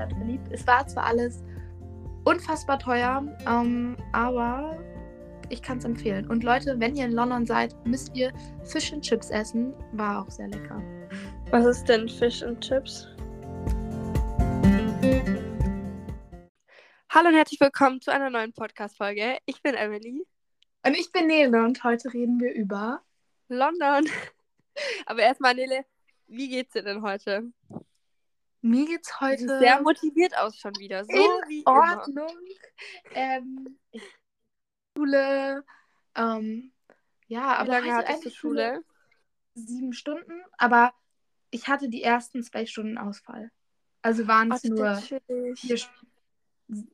Stadt verliebt. Es war zwar alles unfassbar teuer, ähm, aber ich kann es empfehlen. Und Leute, wenn ihr in London seid, müsst ihr Fish and Chips essen. War auch sehr lecker. Was ist denn Fish and Chips? Hallo und herzlich willkommen zu einer neuen Podcast-Folge. Ich bin Emily. Und ich bin Nele und heute reden wir über London. Aber erstmal, Nele, wie geht's dir denn heute? Mir geht's heute. Du sehr motiviert aus schon wieder. So in Ordnung. Ähm, Schule. Ähm, ja, aber Wie lange hattest du Schule? Sieben Stunden, aber ich hatte die ersten zwei Stunden Ausfall. Also waren es Oh, nur vier, St-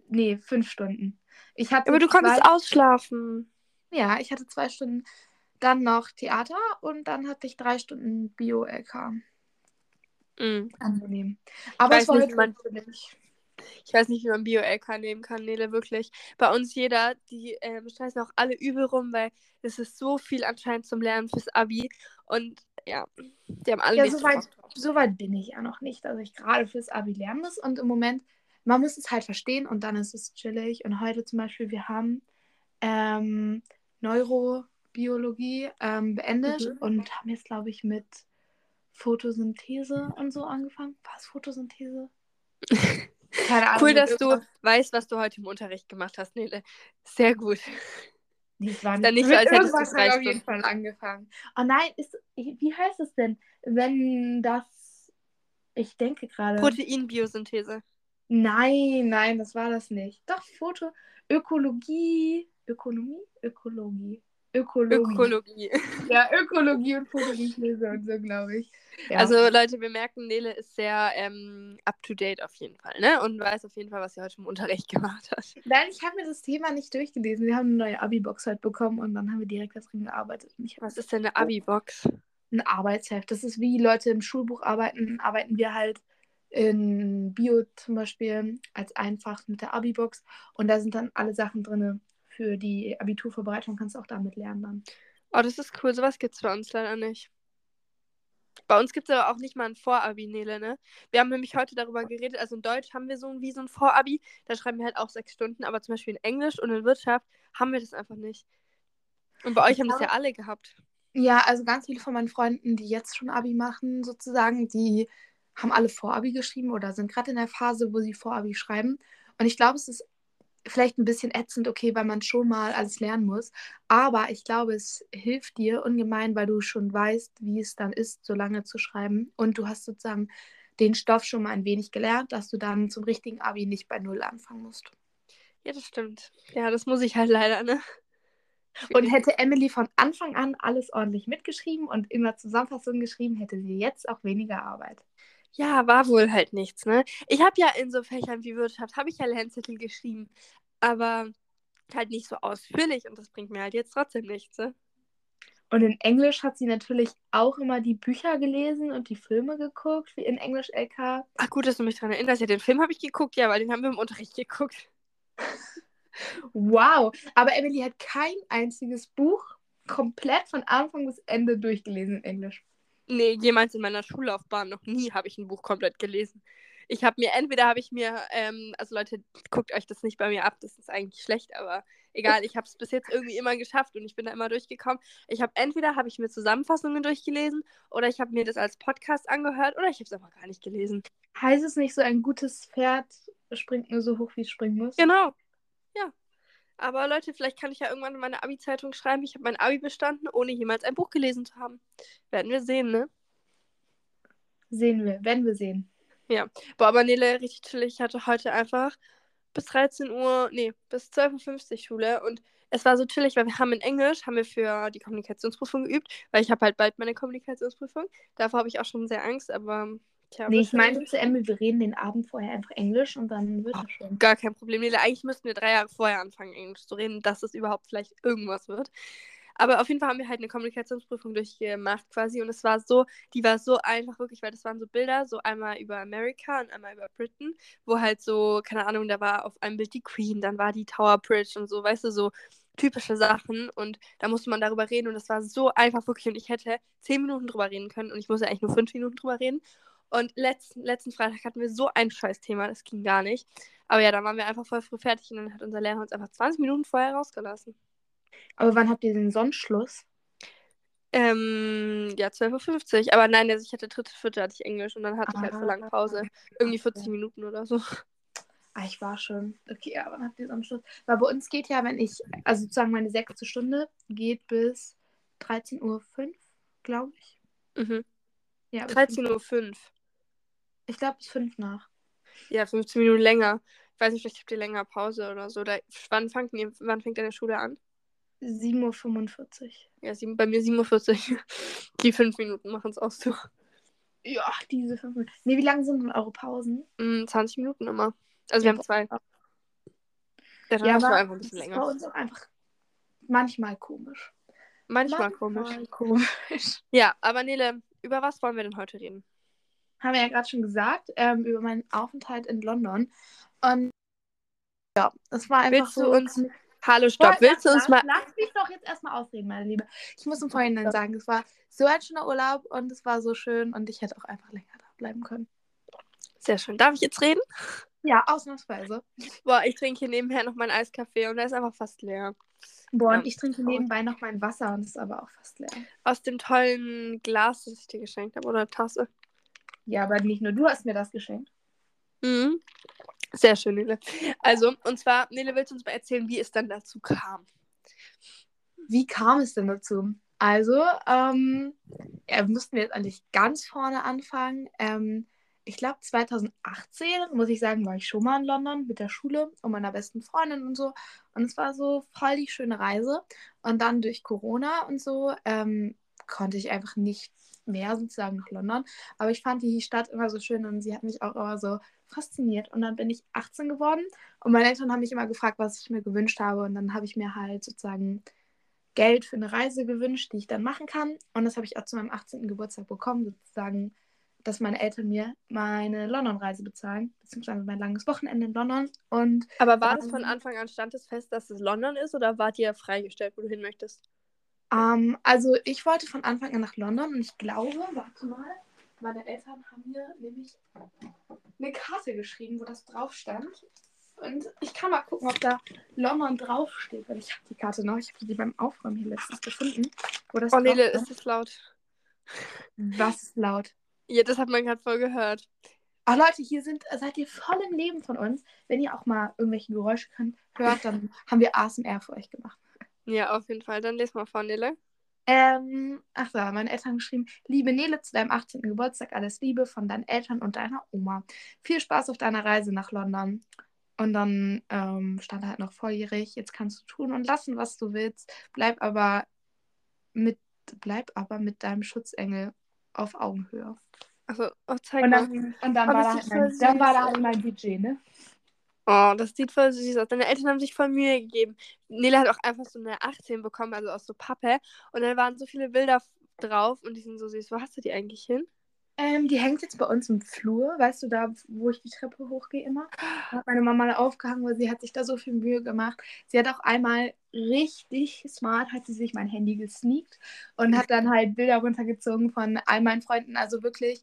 nee, fünf Stunden. Ich hatte Aber du konntest ausschlafen. ja, ich hatte zwei Stunden, dann noch Theater und dann hatte ich drei Stunden Bio-LK. Mhm. Angenehm. Aber es war nicht, man-. Ich weiß nicht, wie man Bio-LK nehmen kann, Nele, wirklich. Bei uns jeder, die ähm, scheißen auch alle übel rum, weil es ist so viel anscheinend zum Lernen fürs Abi. Und ja, die haben alle Ja, so drauf. so weit bin ich ja noch nicht, dass ich gerade fürs Abi lernen muss. Und im Moment, man muss es halt verstehen und dann ist es chillig. Und heute zum Beispiel, wir haben ähm, Neurobiologie ähm, beendet Mhm. und haben jetzt, glaube ich, mit Photosynthese und so angefangen. Was Photosynthese? Keine Ahnung. Cool, dass du weißt, was du heute im Unterricht gemacht hast, Nele. Sehr gut. Nee, es war nicht, so, als hättest du drei auf jeden. Fall angefangen. Oh nein, ist, wie heißt es denn, wenn das, ich denke gerade. Proteinbiosynthese. Nein, nein, das war das nicht. Doch, Foto, Ökologie, Ökonomie, Ökologie, Ökologie. Ökologie. Ja, Ökologie und Photosynthese und so, glaube ich. Ja. Also Leute, wir merken, Nele ist sehr ähm, up-to-date auf jeden Fall, ne? Und weiß auf jeden Fall, was sie heute im Unterricht gemacht hat. Nein, ich habe mir das Thema nicht durchgelesen. Wir haben eine neue Abi-Box heute bekommen und dann haben wir direkt darin gearbeitet. Was ist denn eine Abi-Box? ein Arbeitsheft. Das ist wie Leute im Schulbuch arbeiten, arbeiten wir halt in Bio zum Beispiel als einfach mit der Abi-Box und da sind dann alle Sachen drin für die Abiturvorbereitung, kannst du auch damit lernen dann. Oh, das ist cool. Sowas gibt's bei uns leider nicht. Bei uns gibt es aber auch nicht mal ein Vorabi, Nele, ne? Wir haben nämlich heute darüber geredet, also in Deutsch haben wir so ein, wie so ein Vorabi, da schreiben wir halt auch sechs Stunden, aber zum Beispiel in Englisch und in Wirtschaft haben wir das einfach nicht. Und bei euch haben das ja alle gehabt. Ja, also ganz viele von meinen Freunden, die jetzt schon Abi machen, sozusagen, die haben alle Vorabi geschrieben oder sind gerade in der Phase, wo sie Vorabi schreiben. Und ich glaube, es ist vielleicht ein bisschen ätzend, okay, weil man schon mal alles lernen muss. Aber ich glaube, es hilft dir ungemein, weil du schon weißt, wie es dann ist, so lange zu schreiben. Und du hast sozusagen den Stoff schon mal ein wenig gelernt, dass du dann zum richtigen Abi nicht bei Null anfangen musst. Ja, das stimmt. Ja, das muss ich halt leider, ne? Und hätte Emily von Anfang an alles ordentlich mitgeschrieben und immer Zusammenfassungen geschrieben, hätte sie jetzt auch weniger Arbeit. Ja, war wohl halt nichts, ne? Ich habe ja in so Fächern wie Wirtschaft, habe ich ja Lernzettel geschrieben, aber halt nicht so ausführlich und das bringt mir halt jetzt trotzdem nichts, ne? Und in Englisch hat sie natürlich auch immer die Bücher gelesen und die Filme geguckt, wie in Englisch LK. Ach gut, dass du mich daran erinnerst. Ja, den Film habe ich geguckt, ja, weil den haben wir im Unterricht geguckt. Wow, aber Emily hat kein einziges Buch komplett von Anfang bis Ende durchgelesen in Englisch. Nee, jemals in meiner Schullaufbahn noch nie habe ich ein Buch komplett gelesen. Ich habe mir, entweder habe ich mir, ähm, also Leute, guckt euch das nicht bei mir ab, das ist eigentlich schlecht, aber egal, ich habe es bis jetzt irgendwie immer geschafft und ich bin da immer durchgekommen. Ich habe entweder habe ich mir Zusammenfassungen durchgelesen oder ich habe mir das als Podcast angehört oder ich habe es einfach gar nicht gelesen. Heißt es nicht so, ein gutes Pferd springt nur so hoch, wie es springen muss? Genau. Ja. Aber Leute, vielleicht kann ich ja irgendwann in meine Abi-Zeitung schreiben, ich habe mein Abi bestanden, ohne jemals ein Buch gelesen zu haben. Werden wir sehen, ne? Sehen wir, werden wir sehen. Boah, aber Nele, richtig chillig. Ich hatte heute einfach bis 13 Uhr, nee, bis 12.50 Uhr Schule und es war so chillig, weil wir haben in Englisch, haben wir für die Kommunikationsprüfung geübt, weil ich habe halt bald meine Kommunikationsprüfung. Davor habe ich auch schon sehr Angst, aber tja, Nee, ich meinte zu Emily, wir reden den Abend vorher einfach Englisch und dann wird das schon. Gar kein Problem, Nele. Eigentlich müssten wir drei Jahre vorher anfangen, Englisch zu reden, dass es überhaupt vielleicht irgendwas wird. Aber auf jeden Fall haben wir halt eine Kommunikationsprüfung durchgemacht quasi und es war so, die war so einfach wirklich, weil das waren so Bilder, so einmal über Amerika und einmal über Britain, wo halt so, keine Ahnung, da war auf einem Bild die Queen, dann war die Tower Bridge und so, weißt du, so typische Sachen und da musste man darüber reden und das war so einfach wirklich und ich hätte zehn Minuten drüber reden können und ich musste eigentlich nur fünf Minuten drüber reden Und letzten, letzten Freitag hatten wir so ein scheiß Thema, das ging gar nicht. Aber ja, dann waren wir einfach voll früh fertig und dann hat unser Lehrer uns einfach 20 Minuten vorher rausgelassen. Aber wann habt ihr den Sonnenschluss? Ähm, ja, 12.50 Uhr. Aber nein, also ich hatte dritte, vierte hatte ich Englisch und dann hatte ich halt Ah, für lange Pause. Irgendwie 40 okay. Minuten oder so. Ah, ich war schon. Okay, ja, wann habt ihr Sonnenschluss? Weil bei uns geht ja, wenn ich, also sozusagen meine sechste Stunde geht bis 13.05 Uhr, glaube ich. Mhm. Ja, bis 13.05 Uhr. Ich glaube, bis 5 nach. Ja, 15 Minuten länger. Ich weiß nicht, vielleicht habt ihr länger Pause oder so. Oder wann, fangt ihr, wann fängt deine Schule an? 7.45 Uhr. Ja, sieben, bei mir 47. Die fünf Minuten machen es aus. So. Ja, diese 5 Minuten. Nee, wie lange sind denn eure Pausen? Mm, 20 Minuten immer. Also wir Ja, haben zwei. Ja, dann Ja, aber einfach ein das bisschen ist bei länger. uns auch einfach manchmal komisch. Manchmal komisch. Manchmal komisch. Ja, aber Nele, über was wollen wir denn heute reden? Haben wir ja gerade schon gesagt, ähm, über meinen Aufenthalt in London. Und ja, es war einfach Willst so. du uns. Hallo, stopp. Lass- Willst du uns mal. Lass mich doch jetzt erstmal ausreden, meine Liebe. Ich muss im Vorhinein sagen, es war so ein schöner Urlaub und es war so schön und ich hätte auch einfach länger da bleiben können. Sehr schön. Darf ich jetzt reden? Ja, ausnahmsweise. Boah, ich trinke hier nebenher noch meinen Eiskaffee und der ist einfach fast leer. Boah, Ja. und ich trinke nebenbei noch mein Wasser und ist aber auch fast leer. Aus dem tollen Glas, das ich dir geschenkt habe, oder Tasse. Ja, aber nicht nur du hast mir das geschenkt. Mhm. Sehr schön, Nele. Also, und zwar, Nele, willst du uns mal erzählen, wie es dann dazu kam? Wie kam es denn dazu? Also, ähm, ja, müssten wir jetzt eigentlich ganz vorne anfangen. Ähm, ich glaube, 2018, muss ich sagen, war ich schon mal in London mit der Schule und meiner besten Freundin und so. Und es war so voll die schöne Reise. Und dann durch Corona und so ähm, konnte ich einfach nicht mehr sozusagen nach London. Aber ich fand die Stadt immer so schön und sie hat mich auch immer so fasziniert. Und dann bin ich 18 geworden und meine Eltern haben mich immer gefragt, was ich mir gewünscht habe. Und dann habe ich mir halt sozusagen Geld für eine Reise gewünscht, die ich dann machen kann. Und das habe ich auch zu meinem 18. Geburtstag bekommen, sozusagen, dass meine Eltern mir meine London-Reise bezahlen, beziehungsweise mein langes Wochenende in London. Und Aber war das von Anfang an, stand es fest, dass es London ist oder wart ihr freigestellt, wo du hin möchtest? Ähm, also ich wollte von Anfang an nach London und ich glaube, warte mal, meine Eltern haben mir nämlich eine Karte geschrieben, wo das drauf stand. Und ich kann mal gucken, ob da London draufsteht, weil ich habe die Karte noch. Ich habe die beim Aufräumen hier letztens gefunden. Wo das Oh, drauf ist das laut? Was ist laut? Ja, das hat man gerade voll gehört. Ach Leute, hier sind, seid ihr voll im Leben von uns. Wenn ihr auch mal irgendwelche Geräusche könnt, hört, dann haben wir ASMR für euch gemacht. Ja, auf jeden Fall. Dann les mal vor, Nele. Ähm, ach da, meine Eltern haben geschrieben, liebe Nele, zu deinem 18. Geburtstag alles Liebe von deinen Eltern und deiner Oma. Viel Spaß auf deiner Reise nach London. Und dann ähm, stand halt noch volljährig, jetzt kannst du tun und lassen, was du willst. Bleib aber mit, bleib aber mit deinem Schutzengel auf Augenhöhe. Also, oh, zeig Und mal. dann, und dann, Oh, war, das da halt mein, dann war da halt mein Budget, ne? Oh, das sieht voll süß aus. Deine Eltern haben sich voll Mühe gegeben. Nele hat auch einfach so eine 18 bekommen, also aus so Pappe. Und dann waren so viele Bilder drauf und die sind so süß. Wo hast du die eigentlich hin? Ähm, die hängt jetzt bei uns im Flur, weißt du, da, wo ich die Treppe hochgehe immer. Hat meine Mama da aufgehangen, weil sie hat sich da so viel Mühe gemacht. Sie hat auch einmal richtig smart, hat sie sich mein Handy gesneakt und hat dann halt Bilder runtergezogen von all meinen Freunden, also wirklich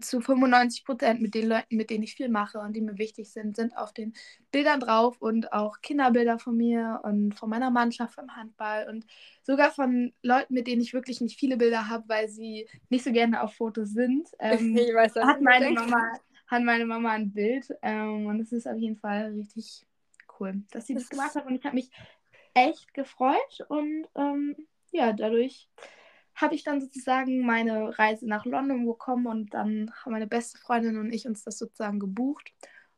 zu 95 Prozent mit den Leuten, mit denen ich viel mache und die mir wichtig sind, sind auf den Bildern drauf und auch Kinderbilder von mir und von meiner Mannschaft vom Handball und sogar von Leuten, mit denen ich wirklich nicht viele Bilder habe, weil sie nicht so gerne auf Fotos sind. Ähm, ich weiß hat meine Mama hat meine Mama ein Bild ähm, und es ist auf jeden Fall richtig cool, dass sie das, Das gemacht hat und ich habe mich echt gefreut und ähm, ja, dadurch habe ich dann sozusagen meine Reise nach London bekommen und dann haben meine beste Freundin und ich uns das sozusagen gebucht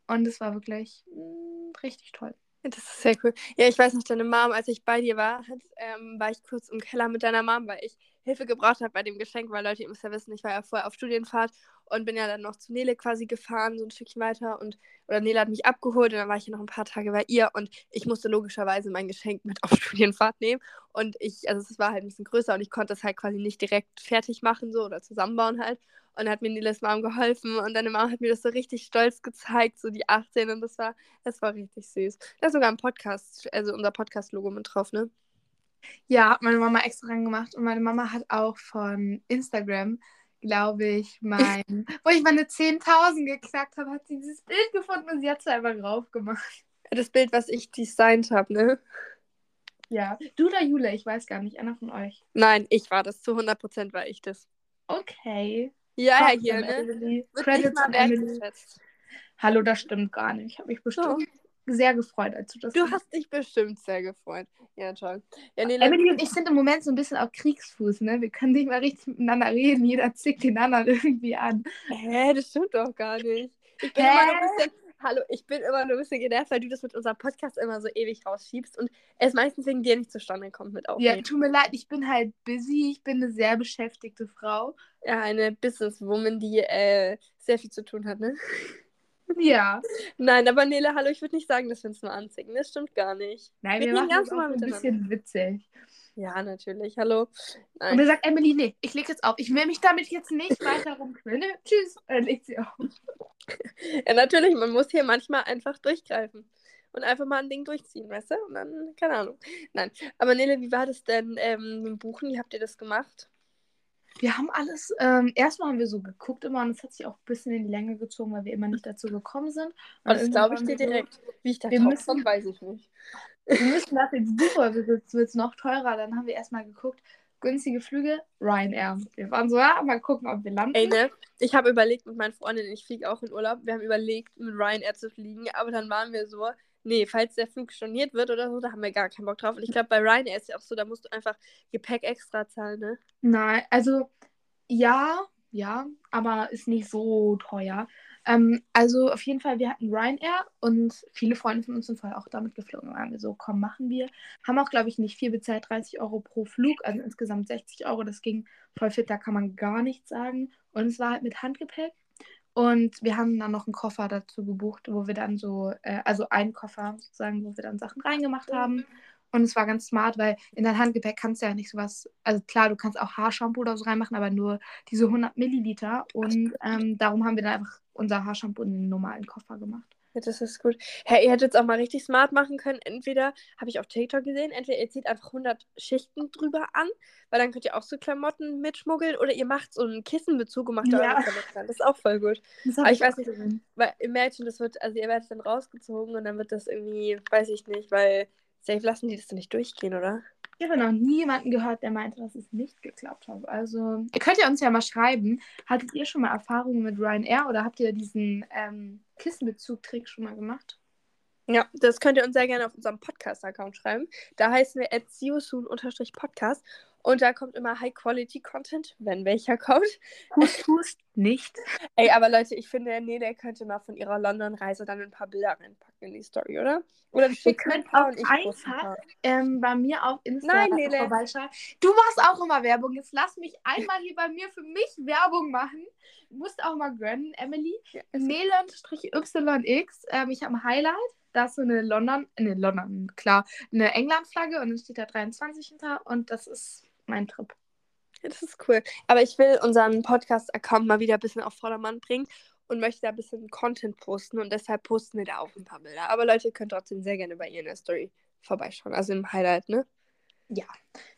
und es war wirklich mh, richtig toll. Das ist sehr cool. Ja, ich weiß noch, deine Mom, als ich bei dir war, hat, ähm, war ich kurz im Keller mit deiner Mom, weil ich Hilfe gebraucht habe bei dem Geschenk, weil Leute, ihr müsst ja wissen, ich war ja vorher auf Studienfahrt und bin ja dann noch zu Nele quasi gefahren, so ein Stückchen weiter. Und oder Nele hat mich abgeholt und dann war ich ja noch ein paar Tage bei ihr. Und ich musste logischerweise mein Geschenk mit auf Studienfahrt nehmen. Und ich, also es war halt ein bisschen größer und ich konnte es halt quasi nicht direkt fertig machen so oder zusammenbauen halt. Und hat mir Neles Mom geholfen und deine Mom hat mir das so richtig stolz gezeigt, so die 18 und das war, das war richtig süß. Da ist sogar ein Podcast, also unser Podcast-Logo mit drauf, ne? Ja, hat meine Mama extra reingemacht und meine Mama hat auch von Instagram glaube ich, mein. wo ich meine 10.000 geknackt habe, hat sie dieses Bild gefunden und sie hat es einfach drauf gemacht. Das Bild, was ich designt habe, ne? Ja. Du oder Jule, ich weiß gar nicht, einer von euch. Nein, ich war das. Zu 100% war ich das. Okay. Ja, Props hier, ne? Emily. Credits an Emily. Hallo, das stimmt gar nicht. Ich habe mich bestimmt sehr gefreut, als du das Du hast dich bestimmt sehr gefreut. Ja, toll. Ja, nee, Emily und ich sind im Moment so ein bisschen auf Kriegsfuß, ne? Wir können nicht mal richtig miteinander reden. Jeder zickt den anderen irgendwie an. Hä, das stimmt doch gar nicht. Ich bin Hä? immer nur ein bisschen. Hallo, ich bin immer nur ein bisschen genervt, weil du das mit unserem Podcast immer so ewig rausschiebst und es meistens wegen dir nicht zustande kommt mit Ja, Aufnehmen. tut mir leid, ich bin halt busy. Ich bin eine sehr beschäftigte Frau. Ja, eine Businesswoman, die äh, sehr viel zu tun hat, ne? Ja. Nein, aber Nele, hallo, ich würde nicht sagen, dass wir uns nur anzicken. Das stimmt gar nicht. Nein, Wir wir, machen das auch ein bisschen witzig. Ja, natürlich. Hallo. Und Nein. mir sagt Emily, nee, ich leg jetzt auf. Ich will mich damit jetzt nicht weiter rumquillen. Ne? Tschüss. Und dann legt sie auf. Ja, natürlich, man muss hier manchmal einfach durchgreifen. Und einfach mal ein Ding durchziehen, weißt du? Und dann, keine Ahnung. Nein. Aber Nele, wie war das denn ähm, mit dem Buchen? Wie habt ihr das gemacht? Wir haben alles, ähm, erstmal haben wir so geguckt immer und es hat sich auch ein bisschen in die Länge gezogen, weil wir immer nicht dazu gekommen sind. Und Aber das glaube ich dir direkt. Wie ich da wir müssen- komme, weiß ich nicht. Wir müssen das jetzt jetzt wird es noch teurer. Dann haben wir erstmal geguckt, günstige Flüge, Ryanair. Wir waren so, ja, mal gucken, ob wir landen. Ey, ne? Ich habe überlegt mit meinen Freundinnen, ich fliege auch in Urlaub. Wir haben überlegt, mit Ryanair zu fliegen, aber dann waren wir so, nee, falls der Flug storniert wird oder so, da haben wir gar keinen Bock drauf. Und ich glaube, bei Ryanair ist ja auch so, da musst du einfach Gepäck extra zahlen, ne? Nein, also ja, ja, aber ist nicht so teuer. Ähm, also auf jeden Fall, wir hatten Ryanair und viele Freunde von uns sind vorher auch damit geflogen. Da waren wir so, komm, machen wir. Haben auch, glaube ich, nicht viel bezahlt, 30 Euro pro Flug, also insgesamt 60 Euro. Das ging voll fit, da kann man gar nichts sagen. Und es war halt mit Handgepäck. Und wir haben dann noch einen Koffer dazu gebucht, wo wir dann so, äh, also einen Koffer sozusagen, wo wir dann Sachen reingemacht haben. Und es war ganz smart, weil in dein Handgepäck kannst du ja nicht sowas, also klar, du kannst auch Haarshampoo oder so reinmachen, aber nur diese 100 Milliliter. Und ähm, darum haben wir dann einfach unser Haarshampoo in den normalen Koffer gemacht. Ja, das ist gut. Hey, ihr hättet es auch mal richtig smart machen können. Entweder, habe ich auf TikTok gesehen, entweder ihr zieht einfach 100 Schichten drüber an, weil dann könnt ihr auch so Klamotten mitschmuggeln, oder ihr macht so einen Kissenbezug und macht da Ja. Klamotten rein. Das ist auch voll gut. Aber ich weiß nicht, gesehen. Weil Imagine, das wird, also ihr werdet dann rausgezogen und dann wird das irgendwie, weiß ich nicht, weil safe lassen die das dann nicht durchgehen, oder? Ich habe noch nie jemanden gehört, der meinte, dass es nicht geklappt hat. Also, ihr könnt ja uns ja mal schreiben, hattet ihr schon mal Erfahrungen mit Ryanair oder habt ihr diesen ähm, Kissenbezug-Trick schon mal gemacht? Ja, das könnt ihr uns sehr gerne auf unserem Podcast-Account schreiben. Da heißen wir at podcast und da kommt immer High-Quality-Content, wenn welcher kommt. Hust, hust, nicht. Ey, aber Leute, ich finde, Nele könnte mal von ihrer London-Reise dann ein paar Bilder reinpacken in die Story, oder? Oder du schickst ein paar und ich einfach- ähm, bei mir auf Insta Nein, Nele. Du machst auch immer Werbung. Jetzt lass mich einmal hier bei mir für mich Werbung machen. Du musst auch mal gönnen, Emily. Ja, ist- Nele-YX. Ähm, ich habe ein Highlight. Da ist so eine London, ne, London, klar, eine England-Flagge und dann steht da 23 hinter und das ist mein Trip. Ja, das ist cool. Aber ich will unseren Podcast-Account mal wieder ein bisschen auf Vordermann bringen und möchte da ein bisschen Content posten und deshalb posten wir da auch ein paar Bilder. Aber Leute, ihr könnt trotzdem sehr gerne bei ihr in der Story vorbeischauen, also im Highlight, ne?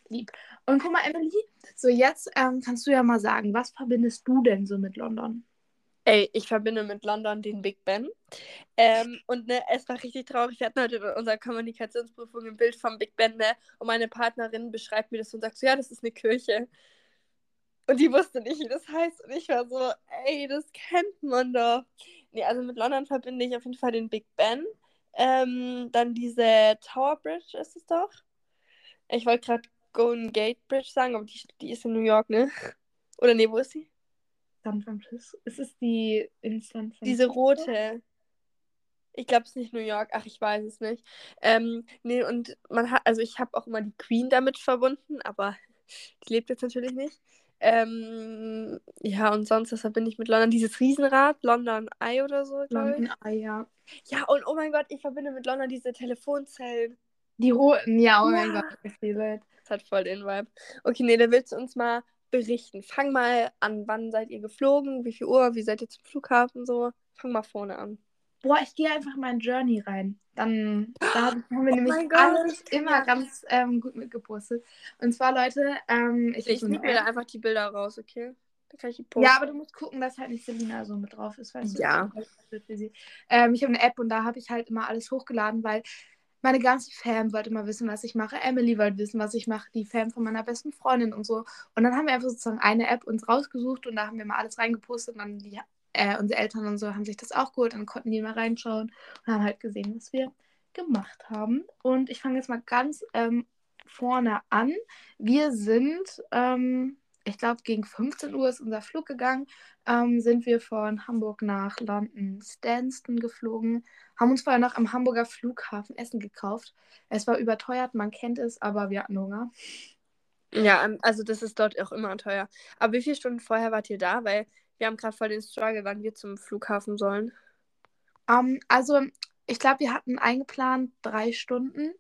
Lieb. Und guck mal, Emily, so jetzt ähm, kannst du ja mal sagen, was verbindest du denn so mit London? Ey, ich verbinde mit London den Big Ben. Ähm, und ne, es war richtig traurig. Wir hatten heute in unserer Kommunikationsprüfung ein Bild vom Big Ben, ne? Und meine Partnerin beschreibt mir das und sagt so, ja, das ist eine Kirche. Und die wusste nicht, wie das heißt. Und ich war so, ey, das kennt man doch. Nee, also mit London verbinde ich auf jeden Fall den Big Ben. Ähm, dann diese Tower Bridge ist es doch. Ich wollte gerade Golden Gate Bridge sagen, aber die, die ist in New York, ne? Oder nee, wo ist sie? San Francisco? Ist es die in San Francisco? Diese rote. Ich glaube, es ist nicht New York. Ach, ich weiß es nicht. Ähm, nee, und man hat, also ich habe auch immer die Queen damit verbunden, aber die lebt jetzt natürlich nicht. Ähm, ja, und sonst, was verbinde ich mit London? Dieses Riesenrad, London Eye oder so, glaube ich. London, ah, ja. Ja, und oh mein Gott, ich verbinde mit London diese Telefonzellen. Die roten, ja, oh mein Ja. Gott, ich Das hat voll den Vibe. Okay, nee, da willst du uns mal berichten. Fang mal an, wann seid ihr geflogen? Wie viel Uhr? Wie seid ihr zum Flughafen? So, fang mal vorne an. Boah, ich gehe einfach mal in Journey rein. Dann da hab- haben wir Oh nämlich alles immer ganz ähm, gut mitgepostet. Und zwar, Leute, ähm, ich, Ich nehme mir da einfach die Bilder raus, okay? Da kann ich die posten. Ja, aber du musst gucken, dass halt nicht Selina so mit drauf ist, weißt Ja. du? Für sie. Ähm, ich habe eine App und da habe ich halt immer alles hochgeladen, weil meine ganze Fam wollte mal wissen, was ich mache. Emily wollte wissen, was ich mache. Die Fam von meiner besten Freundin und so. Und dann haben wir einfach sozusagen eine App uns rausgesucht und da haben wir mal alles reingepostet und dann die, äh, unsere Eltern und so haben sich das auch geholt dann konnten die mal reinschauen und haben halt gesehen, was wir gemacht haben. Und ich fange jetzt mal ganz ähm, vorne an. Wir sind, ähm, ich glaube, gegen 15 Uhr ist unser Flug gegangen. Ähm, sind wir von Hamburg nach London Stanston geflogen. Haben uns vorher noch am Hamburger Flughafen Essen gekauft. Es war überteuert, man kennt es, aber wir hatten Hunger. Ja, ähm, also das ist dort auch immer teuer. Aber wie viele Stunden vorher wart ihr da? Weil wir haben gerade voll den Struggle, wann wir zum Flughafen sollen. Ähm, also, ich glaube, wir hatten eingeplant drei Stunden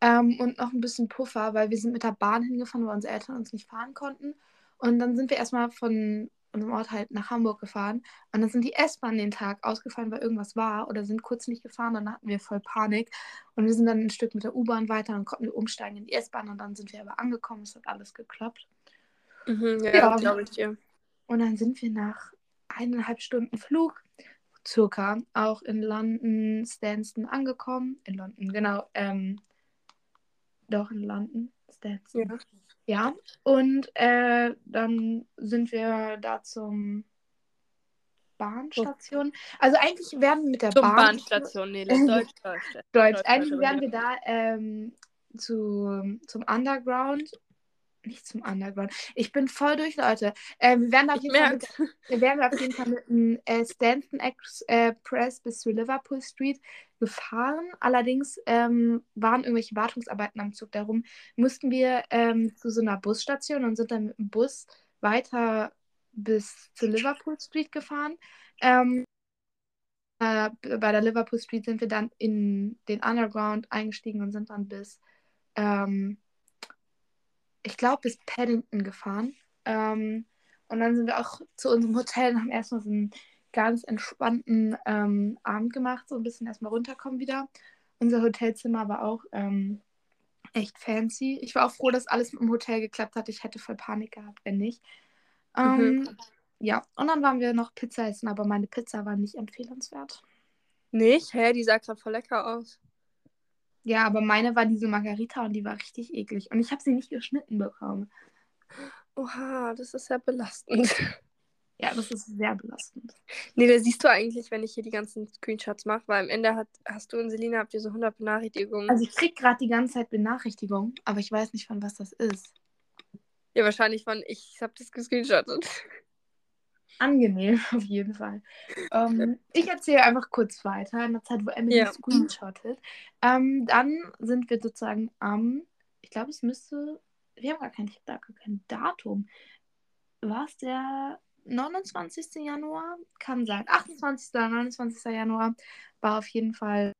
ähm, und noch ein bisschen Puffer, weil wir sind mit der Bahn hingefahren, weil unsere Eltern uns nicht fahren konnten. Und dann sind wir erstmal von unserem Ort halt nach Hamburg gefahren. Und dann sind die S-Bahn den Tag ausgefallen, weil irgendwas war oder sind kurz nicht gefahren. Dann hatten wir voll Panik. Und wir sind dann ein Stück mit der U-Bahn weiter und konnten umsteigen in die S-Bahn. Und dann sind wir aber angekommen. Es hat alles geklappt. Mhm, ja, Ja. glaube ich dir. Und dann sind wir nach eineinhalb Stunden Flug circa auch in London, Stanston angekommen. In London, genau. Ähm, doch, in London, Stanston. Ja. Ja, und äh, dann sind wir da zum Bahnstation. Also eigentlich werden wir mit der Zum Bahn. Bahnstation, Nele. Deutsch, Deutsch. Deutsch. Deutsch, Eigentlich werden wir da ähm, zu, zum Underground. Nicht zum Underground. Ich bin voll durch, Leute. Ähm, wir werden auf jeden Fall mit, wir werden auf jeden Fall mit dem äh, Stanton Express bis zu Liverpool Street gefahren. Allerdings ähm, waren irgendwelche Wartungsarbeiten am Zug. Darum mussten wir ähm, zu so einer Busstation und sind dann mit dem Bus weiter bis zu Liverpool Street gefahren. Ähm, äh, bei der Liverpool Street sind wir dann in den Underground eingestiegen und sind dann bis, ähm, ich glaube, bis Paddington gefahren. Ähm, und dann sind wir auch zu unserem Hotel und haben erstmal so einen ganz entspannten ähm, Abend gemacht, so ein bisschen erstmal runterkommen wieder. Unser Hotelzimmer war auch ähm, echt fancy. Ich war auch froh, dass alles mit dem Hotel geklappt hat. Ich hätte voll Panik gehabt, wenn nicht. Ähm, Mhm. Ja, und dann waren wir noch Pizza essen, aber meine Pizza war nicht empfehlenswert. Nicht? Hä, die sah gerade voll lecker aus. Ja, aber meine war diese Margarita und die war richtig eklig. Und ich habe sie nicht geschnitten bekommen. Oha, das ist ja belastend. Ja, das ist sehr belastend. Nee, da siehst du eigentlich, wenn ich hier die ganzen Screenshots mache, weil am Ende hat, hast du und Selina habt ihr so 100 Benachrichtigungen. Also ich krieg gerade die ganze Zeit Benachrichtigungen, aber ich weiß nicht, von was das ist. ja, wahrscheinlich von, ich habe das gescreenshottet. Angenehm, auf jeden Fall. Ähm, ich erzähle einfach kurz weiter, in der Zeit, wo Emily Ja. screenshottet. Ähm, dann sind wir sozusagen am, ich glaube, es müsste, wir haben gar kein, ich gar kein Datum. War es der 29. Januar? Kann sein. 28. oder 29. Januar war auf jeden Fall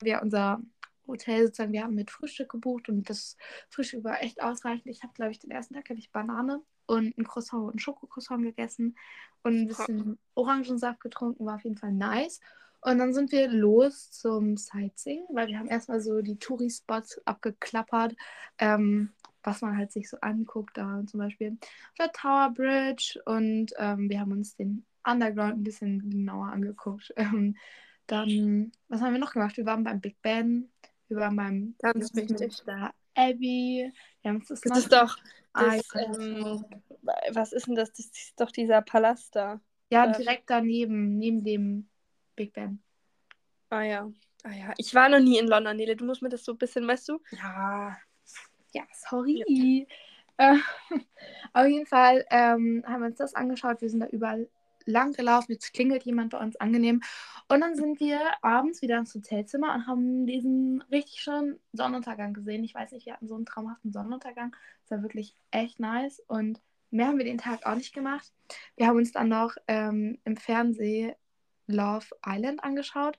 wir unser Hotel sozusagen, wir haben mit Frühstück gebucht und das Frühstück war echt ausreichend. Ich habe, glaube ich, den ersten Tag habe ich Banane und ein Croissant und ein Schokocroissant gegessen und ein bisschen Orangensaft getrunken, war auf jeden Fall nice. Und dann sind wir los zum Sightseeing, weil wir haben erstmal so die Touri-Spots abgeklappert, ähm, was man halt sich so anguckt, da zum Beispiel der Tower Bridge und ähm, wir haben uns den Underground ein bisschen genauer angeguckt. Ähm, dann, was haben wir noch gemacht? Wir waren beim Big Ben, wir waren beim Ganz wichtig. Westminster Abbey, wir haben uns das, Das ist doch, das, ähm, angeschaut. was ist denn das? Das ist doch dieser Palast da. Ja, da- direkt daneben, neben dem Big Ben. Ah ja. Ah ja. Ich war noch nie in London, Nele. Du musst mir das so ein bisschen, weißt du? Ja, ja, sorry. Äh, auf jeden Fall ähm, haben wir uns das angeschaut. Wir sind da überall lang gelaufen. Jetzt klingelt jemand bei uns angenehm. Und dann sind wir abends wieder ins Hotelzimmer und haben diesen richtig schönen Sonnenuntergang gesehen. Ich weiß nicht, wir hatten so einen traumhaften Sonnenuntergang. Das war wirklich echt nice. Und mehr haben wir den Tag auch nicht gemacht. Wir haben uns dann noch ähm, im Fernsehen Love Island angeschaut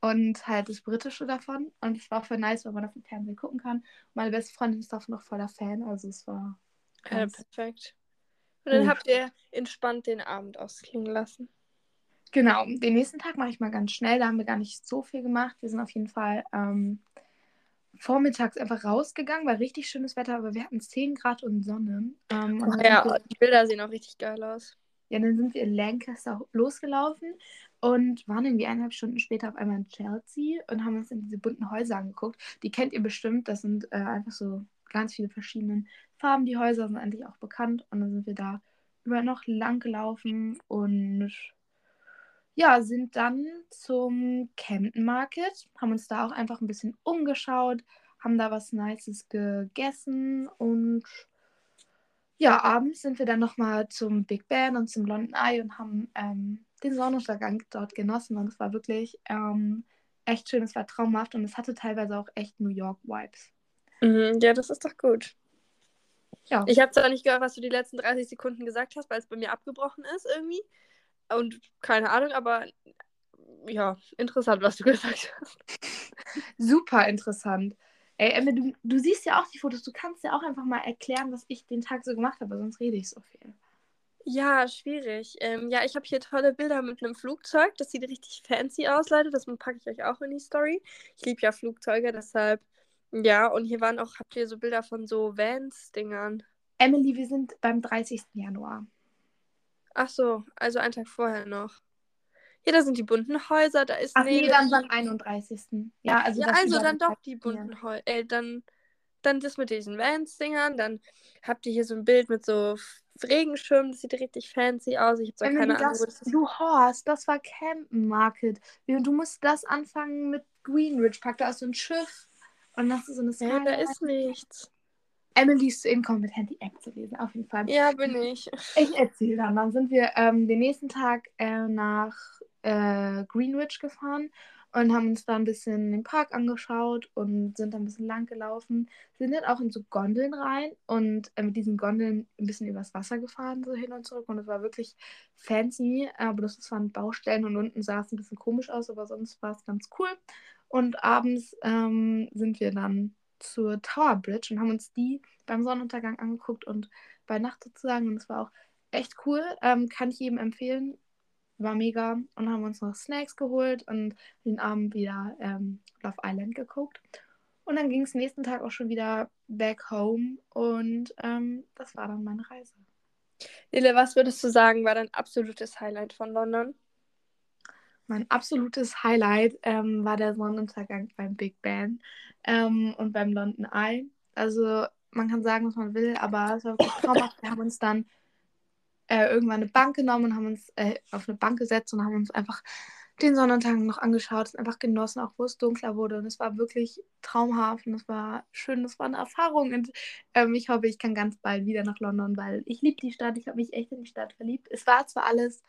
und halt das Britische davon. Und es war voll nice, weil man auf dem Fernsehen gucken kann. Meine beste Freundin ist davon noch voller Fan, also es war. Ja, perfekt. Und dann Gut. habt ihr entspannt den Abend ausklingen lassen. Genau, den nächsten Tag mache ich mal ganz schnell. Da haben wir gar nicht so viel gemacht. Wir sind auf jeden Fall ähm, vormittags einfach rausgegangen, war richtig schönes Wetter, aber wir hatten 10 Grad und Sonne. Ähm, und ja, wir, die Bilder sehen auch richtig geil aus. Ja, dann sind wir in Lancaster losgelaufen und waren irgendwie eineinhalb Stunden später auf einmal in Chelsea und haben uns in diese bunten Häuser angeguckt. Die kennt ihr bestimmt, das sind äh, einfach so ganz viele verschiedene Farben. Die Häuser sind eigentlich auch bekannt und dann sind wir da über noch lang gelaufen und ja, sind dann zum Camden Market, haben uns da auch einfach ein bisschen umgeschaut, haben da was Nices gegessen und ja, abends sind wir dann nochmal zum Big Ben und zum London Eye und haben ähm, den Sonnenuntergang dort genossen und es war wirklich ähm, echt schön, es war traumhaft und es hatte teilweise auch echt New York-Vibes. Mhm, ja, das ist doch gut. Ja. Ich habe zwar nicht gehört, was du die letzten 30 Sekunden gesagt hast, weil es bei mir abgebrochen ist irgendwie. Und keine Ahnung, aber ja, interessant, was du gesagt hast. Super interessant. Ey, Emme, du, du siehst ja auch die Fotos. Du kannst ja auch einfach mal erklären, was ich den Tag so gemacht habe, sonst rede ich so viel. Ja, schwierig. Ähm, ja, ich habe hier tolle Bilder mit einem Flugzeug. Das sieht richtig fancy aus, Leute. Das packe ich euch auch in die Story. Ich liebe ja Flugzeuge, deshalb. Ja, und hier waren auch, habt ihr so Bilder von so Vans-Dingern? Emily, wir sind beim 30. Januar. Ach so, also einen Tag vorher noch. Ja, da sind die bunten Häuser, da ist Ach nee, dann beim 31. Ja, also, ja, also dann doch die bunten Häuser. Äh, dann, dann das mit diesen Vans-Dingern. Dann habt ihr hier so ein Bild mit so Regenschirmen. Das sieht richtig fancy aus. Ich habe zwar keine Ahnung, wo das ist. Du Horst, das war Campen Market. Du musst das anfangen mit Greenwich Park. Da ist so ein Schiff. Und das ist so eine Skyline. Ja, da ist nichts. Emily ist zu inkompetent, die App zu lesen, auf jeden Fall. Ja, bin ich. Ich erzähle dann. Dann sind wir ähm, den nächsten Tag äh, nach äh, Greenwich gefahren und haben uns da ein bisschen den Park angeschaut und sind dann ein bisschen lang gelaufen. Sind dann auch in so Gondeln rein und äh, mit diesen Gondeln ein bisschen übers Wasser gefahren, so hin und zurück. Und es war wirklich fancy, aber das waren Baustellen und unten sah es ein bisschen komisch aus, aber sonst war es ganz cool. Und abends ähm, sind wir dann zur Tower Bridge und haben uns die beim Sonnenuntergang angeguckt und bei Nacht sozusagen. Und es war auch echt cool. Ähm, kann ich jedem empfehlen war mega und haben uns noch Snacks geholt und den Abend wieder ähm, Love Island geguckt. Und dann ging es nächsten Tag auch schon wieder back home und ähm, das war dann meine Reise. Lille, was würdest du sagen, war dein absolutes Highlight von London? Mein absolutes Highlight ähm, war der Sonnenuntergang beim Big Ben ähm, und beim London Eye. Also man kann sagen, was man will, aber es war wirklich traumhaft. Wir haben uns dann äh, irgendwann eine Bank genommen und haben uns äh, auf eine Bank gesetzt und haben uns einfach den Sonnenuntergang noch angeschaut, es einfach genossen, auch wo es dunkler wurde. Und es war wirklich traumhaft und es war schön, es war eine Erfahrung. Und ähm, ich hoffe, ich kann ganz bald wieder nach London, weil ich liebe die Stadt, ich habe mich echt in die Stadt verliebt. Es war zwar alles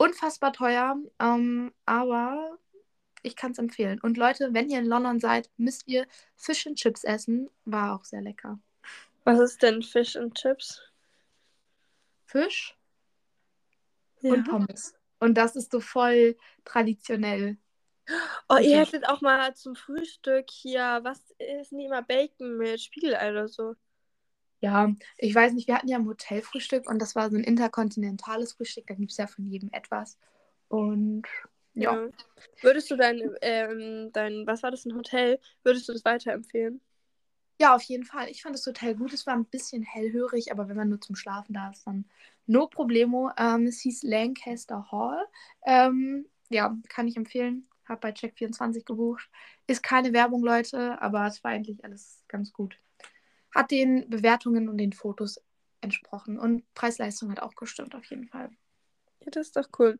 unfassbar teuer, ähm, aber ich kann es empfehlen. Und Leute, wenn ihr in London seid, müsst ihr Fish and Chips essen. War auch sehr lecker. Was ist denn Fish and Chips? Fisch ja. und Pommes. Und das ist so voll traditionell. Oh, ihr hättet auch mal zum Frühstück hier, was ist denn immer Bacon mit Spiegelei oder so? Ja, ich weiß nicht, wir hatten ja ein Hotelfrühstück und das war so ein interkontinentales Frühstück, da gibt es ja von jedem etwas. Und ja. ja. Würdest du dein, ähm, dein, was war das, ein Hotel, würdest du das weiterempfehlen? Ja, auf jeden Fall. Ich fand das Hotel gut. Es war ein bisschen hellhörig, aber wenn man nur zum Schlafen da ist, dann no problemo. Ähm, es hieß Lancaster Hall. Ähm, ja, kann ich empfehlen. Hab bei Check24 gebucht. Ist keine Werbung, Leute, aber es war eigentlich alles ganz gut. Hat den Bewertungen und den Fotos entsprochen. Und Preis-Leistung hat auch gestimmt, auf jeden Fall. Ja, das ist doch cool.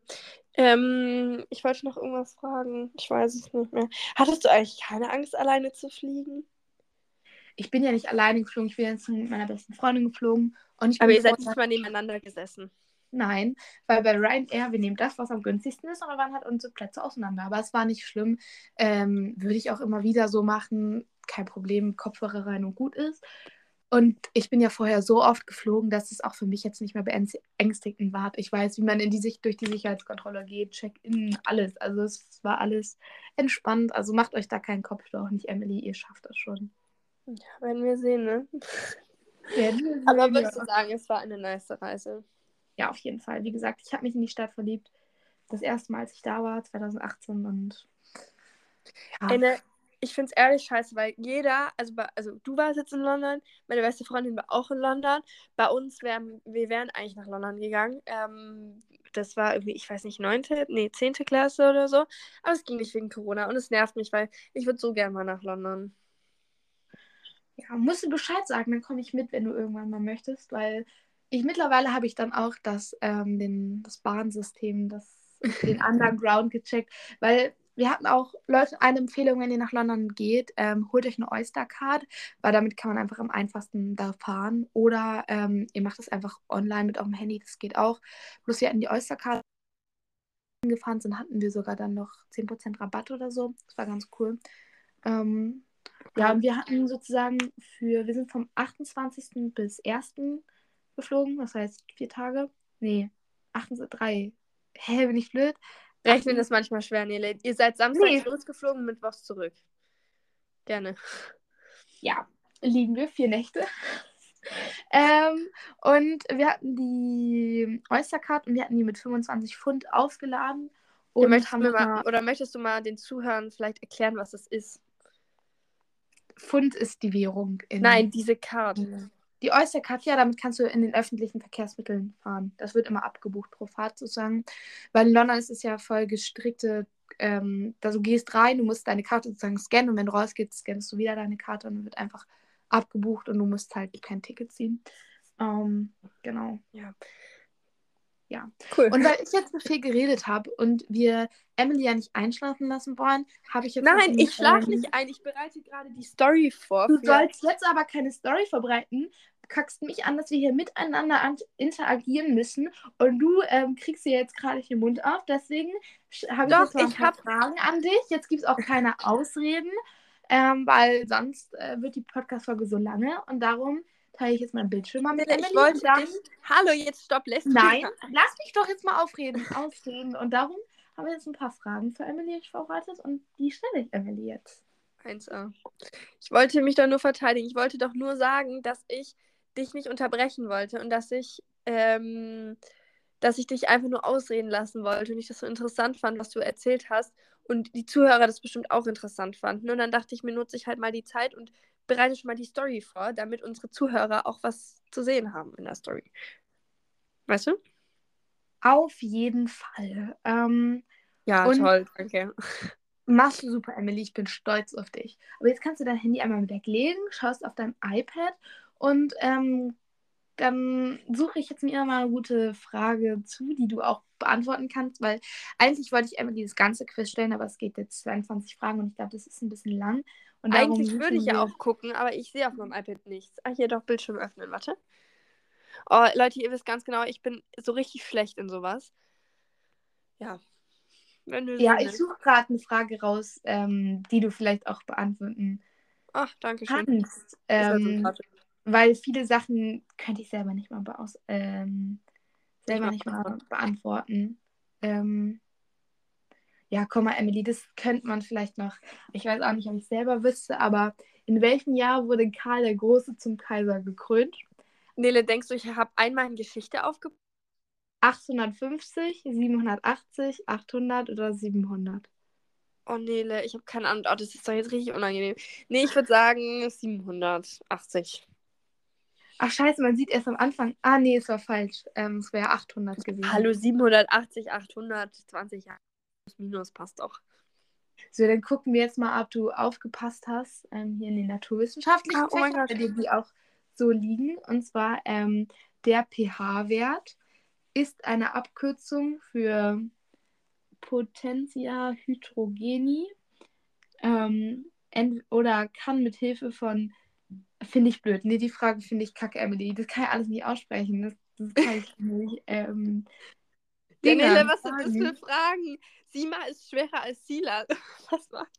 Ähm, ich wollte noch irgendwas fragen. Ich weiß es nicht mehr. Hattest du eigentlich keine Angst, alleine zu fliegen? ich bin ja nicht alleine geflogen, ich bin jetzt mit meiner besten Freundin geflogen. Und Aber ihr seid nicht mal nebeneinander gesessen. Nein, weil bei Ryanair, wir nehmen das, was am günstigsten ist, und wir waren halt unsere Plätze auseinander. Aber es war nicht schlimm. Ähm, Würde ich auch immer wieder so machen. Kein Problem, Kopfhörer rein und gut ist. Und ich bin ja vorher so oft geflogen, dass es auch für mich jetzt nicht mehr beängstigend war. Ich weiß, wie man in die Sicht durch die Sicherheitskontrolle geht, Check-in, alles. Also es war alles entspannt. Also macht euch da keinen Kopf, doch nicht, Emily, ihr schafft das schon. Ja, werden wir sehen, ne? Werden wir sehen, Aber würdest ja. du sagen, es war eine nice Reise? Ja, auf jeden Fall. Wie gesagt, ich habe mich in die Stadt verliebt. Das erste Mal, als ich da war, 2018 und ja. Eine ich finde es ehrlich scheiße, weil jeder, also, bei, also du warst jetzt in London, meine beste Freundin war auch in London. Bei uns wären, wir wären eigentlich nach London gegangen. Ähm, das war irgendwie, ich weiß nicht, neunte, nee, zehnte Klasse oder so. Aber es ging nicht wegen Corona und es nervt mich, weil ich würde so gerne mal nach London. Ja, musst du Bescheid sagen, dann komme ich mit, wenn du irgendwann mal möchtest, weil ich mittlerweile habe ich dann auch das, ähm, den, das Bahnsystem, das, den Underground gecheckt, weil wir hatten auch Leute eine Empfehlung, wenn ihr nach London geht, ähm, holt euch eine Oyster-Card, weil damit kann man einfach am einfachsten da fahren. Oder ähm, ihr macht es einfach online mit eurem Handy, das geht auch. Bloß wir hatten die Oyster-Card gefahren sind, hatten wir sogar dann noch 10% Rabatt oder so. Das war ganz cool. Ähm, ja, und wir hatten sozusagen für, wir sind vom 28. bis 1. geflogen, das heißt vier Tage. Nee, 3. Hä, bin ich blöd? Rechnen ist manchmal schwer, Nele. Ihr seid Samstag nee. losgeflogen, Mittwochs zurück. Gerne. Ja, liegen wir vier Nächte. ähm, und wir hatten die Oystercard und wir hatten die mit 25 Pfund aufgeladen. Und ja, möchtest haben mal, oder möchtest du mal den Zuhörern vielleicht erklären, was das ist? Pfund ist die Währung. Nein, diese Karte. Die Oyster-Card, ja, damit kannst du in den öffentlichen Verkehrsmitteln fahren. Das wird immer abgebucht pro Fahrt sozusagen. Weil in London ist es ja voll gestrickte, ähm, da du gehst rein, du musst deine Karte sozusagen scannen und wenn du rausgehst, scannst du wieder deine Karte und dann wird einfach abgebucht und du musst halt kein Ticket ziehen. Ähm, genau. Ja. Ja. Cool. Und weil ich jetzt so viel geredet habe und wir Emily ja nicht einschlafen lassen wollen, habe ich jetzt. Nein, ich schlafe nicht ein. Ich bereite gerade die Story vor. Du sollst jetzt aber keine Story verbreiten. Kackst mich an, dass wir hier miteinander interagieren müssen und du ähm, kriegst hier jetzt gerade den Mund auf. Deswegen habe ich Doch, jetzt ich hab... Fragen an dich. Jetzt gibt es auch keine Ausreden, ähm, weil sonst äh, wird die Podcast-Folge so lange und darum teile ich jetzt meinen Bildschirm mal mit Emily. Ich wollte dann... dich... Hallo, jetzt stopp, lässt Nein, lass mich doch jetzt mal aufreden, ausreden. Und darum haben wir jetzt ein paar Fragen für Emily vorbereitet und die stelle ich Emily jetzt. 1a. Ich wollte mich doch nur verteidigen. Ich wollte doch nur sagen, dass ich dich nicht unterbrechen wollte und dass ich, ähm, dass ich dich einfach nur ausreden lassen wollte und ich das so interessant fand, was du erzählt hast und die Zuhörer das bestimmt auch interessant fanden. Und dann dachte ich mir, nutze ich halt mal die Zeit und bereite schon mal die Story vor, damit unsere Zuhörer auch was zu sehen haben in der Story. Weißt du? Auf jeden Fall. Ähm, ja, toll, danke. Machst du super, Emily. Ich bin stolz auf dich. Aber jetzt kannst du dein Handy einmal weglegen, schaust auf dein iPad und ähm, dann suche ich jetzt mir mal eine gute Frage zu, die du auch beantworten kannst, weil eigentlich wollte ich Emily das ganze Quiz stellen, aber es geht jetzt 22 Fragen und ich glaube, das ist ein bisschen lang. Und Eigentlich würde ich ja auch gucken, aber ich sehe auf meinem iPad nichts. Ah, hier doch Bildschirm öffnen, warte. Oh, Leute, ihr wisst ganz genau, ich bin so richtig schlecht in sowas. Ja. ja, ich suche gerade eine Frage raus, ähm, die du vielleicht auch beantworten Ach, danke schön. kannst. Ähm, weil viele Sachen könnte ich selber nicht mal, beaus ähm, selber nicht mal beantworten. Ähm, ja, komm mal, Emily, das könnte man vielleicht noch, ich weiß auch nicht, ob ich selber wüsste, aber in welchem Jahr wurde Karl der Große zum Kaiser gekrönt? Nele, denkst du, ich habe einmal in Geschichte aufgebaut? 850, 780, 800 oder 700? Oh, Nele, ich habe keine Ahnung. Oh, das ist doch jetzt richtig unangenehm. Nee, ich würde sagen 780. Ach, scheiße, man sieht erst am Anfang. Ah, nee, es war falsch. Ähm, es wäre 800 gewesen. Hallo, 780, 820 Jahre minus passt auch. So, dann gucken wir jetzt mal, ob du aufgepasst hast ähm, hier in den naturwissenschaftlichen ah, oh Fächern, bei dir die auch so liegen. Und zwar ähm, der pH-Wert ist eine Abkürzung für Potentia hydrogeni ähm, oder kann mit Hilfe von finde ich blöd. Nee, die Frage finde ich kacke, Emily. Das kann ich alles nicht aussprechen. Das, das kann ich nicht. Ähm, Daniele, was sind das für Fragen? Sima ist schwerer als Sila. Was macht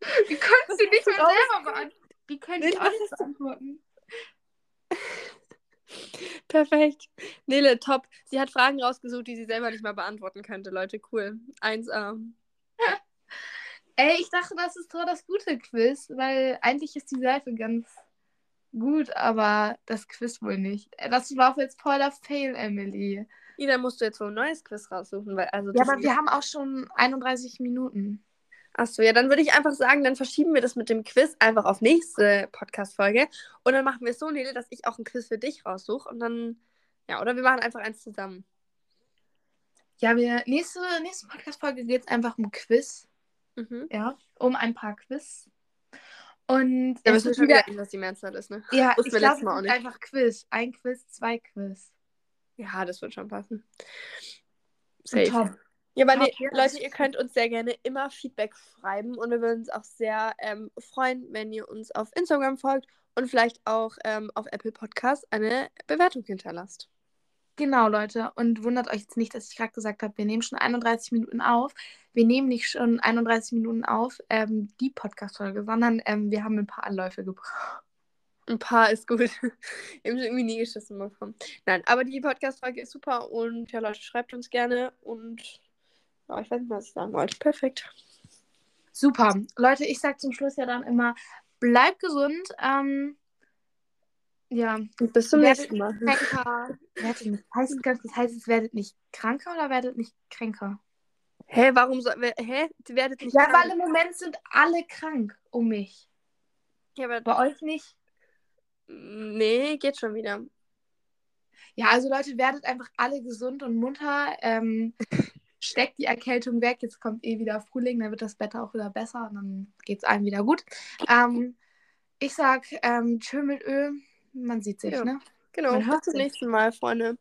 das? Wie kannst du nicht mal selber beantworten? Wie könnte ich auch nicht beantworten? Perfekt. Nele, top. Sie hat Fragen rausgesucht, die sie selber nicht mal beantworten könnte, Leute. Cool. 1A. Ey, ich dachte, das ist doch das gute Quiz, weil eigentlich ist die Seite ganz gut, aber das Quiz wohl nicht. Das war jetzt voller Fail, Emily. Ja, dann musst du jetzt wohl ein neues Quiz raussuchen, weil also. Ja, aber wir haben auch schon 31 Minuten. Achso, ja, dann würde ich einfach sagen, dann verschieben wir das mit dem Quiz einfach auf nächste Podcast-Folge. Und dann machen wir es so, Nele, dass ich auch ein Quiz für dich raussuche. Und dann, ja, oder wir machen einfach eins zusammen. Ja, wir, nächste, nächste Podcast-Folge geht es einfach um Quiz. Mhm. Ja, um ein paar Quiz. Und Da wir schon wieder, was die Mehrzahl ist, ne? ja, wussten ich glaube, Mal auch nicht. einfach Quiz. Ein Quiz, zwei Quiz. Ja, das wird schon passen. Top. Ja, aber Top, nee, ja. Leute, ihr könnt uns sehr gerne immer Feedback schreiben und wir würden uns auch sehr ähm, freuen, wenn ihr uns auf Instagram folgt und vielleicht auch ähm, auf Apple Podcasts eine Bewertung hinterlasst. Genau, Leute. Und wundert euch jetzt nicht, dass ich gerade gesagt habe, wir nehmen schon 31 Minuten auf. Wir nehmen nicht schon 31 Minuten auf, ähm, die Podcast-Folge, sondern ähm, wir haben ein paar Anläufe gebraucht. Ein paar ist gut. Haben schon irgendwie nie geschissen bekommen. Nein, aber die Podcast-Folge ist super und ja, Leute, schreibt uns gerne und ja, ich weiß nicht, was ich sagen wollte. Perfekt. Super. Leute, ich sage zum Schluss ja dann immer, bleibt gesund. Ähm, ja, bis zum Werdet nächsten Mal. kränker. Werdet nicht, heißt, kurz, heißt es, werdet nicht kranker oder werdet nicht kränker? Hä, warum wer- Hä? Werdet nicht. Ja, krank. weil im Moment sind alle krank um mich. Ja, aber. Bei euch nicht? Nee, geht schon wieder. Ja, also Leute, werdet einfach alle gesund und munter. Ähm, steckt die Erkältung weg. Jetzt kommt eh wieder Frühling, dann wird das Wetter auch wieder besser und dann geht es allen wieder gut. Ähm, ich sag ähm, tschö mit Ö. Man sieht sich, Ja. ne? Genau, Man bis zum sich. nächsten Mal, Freunde.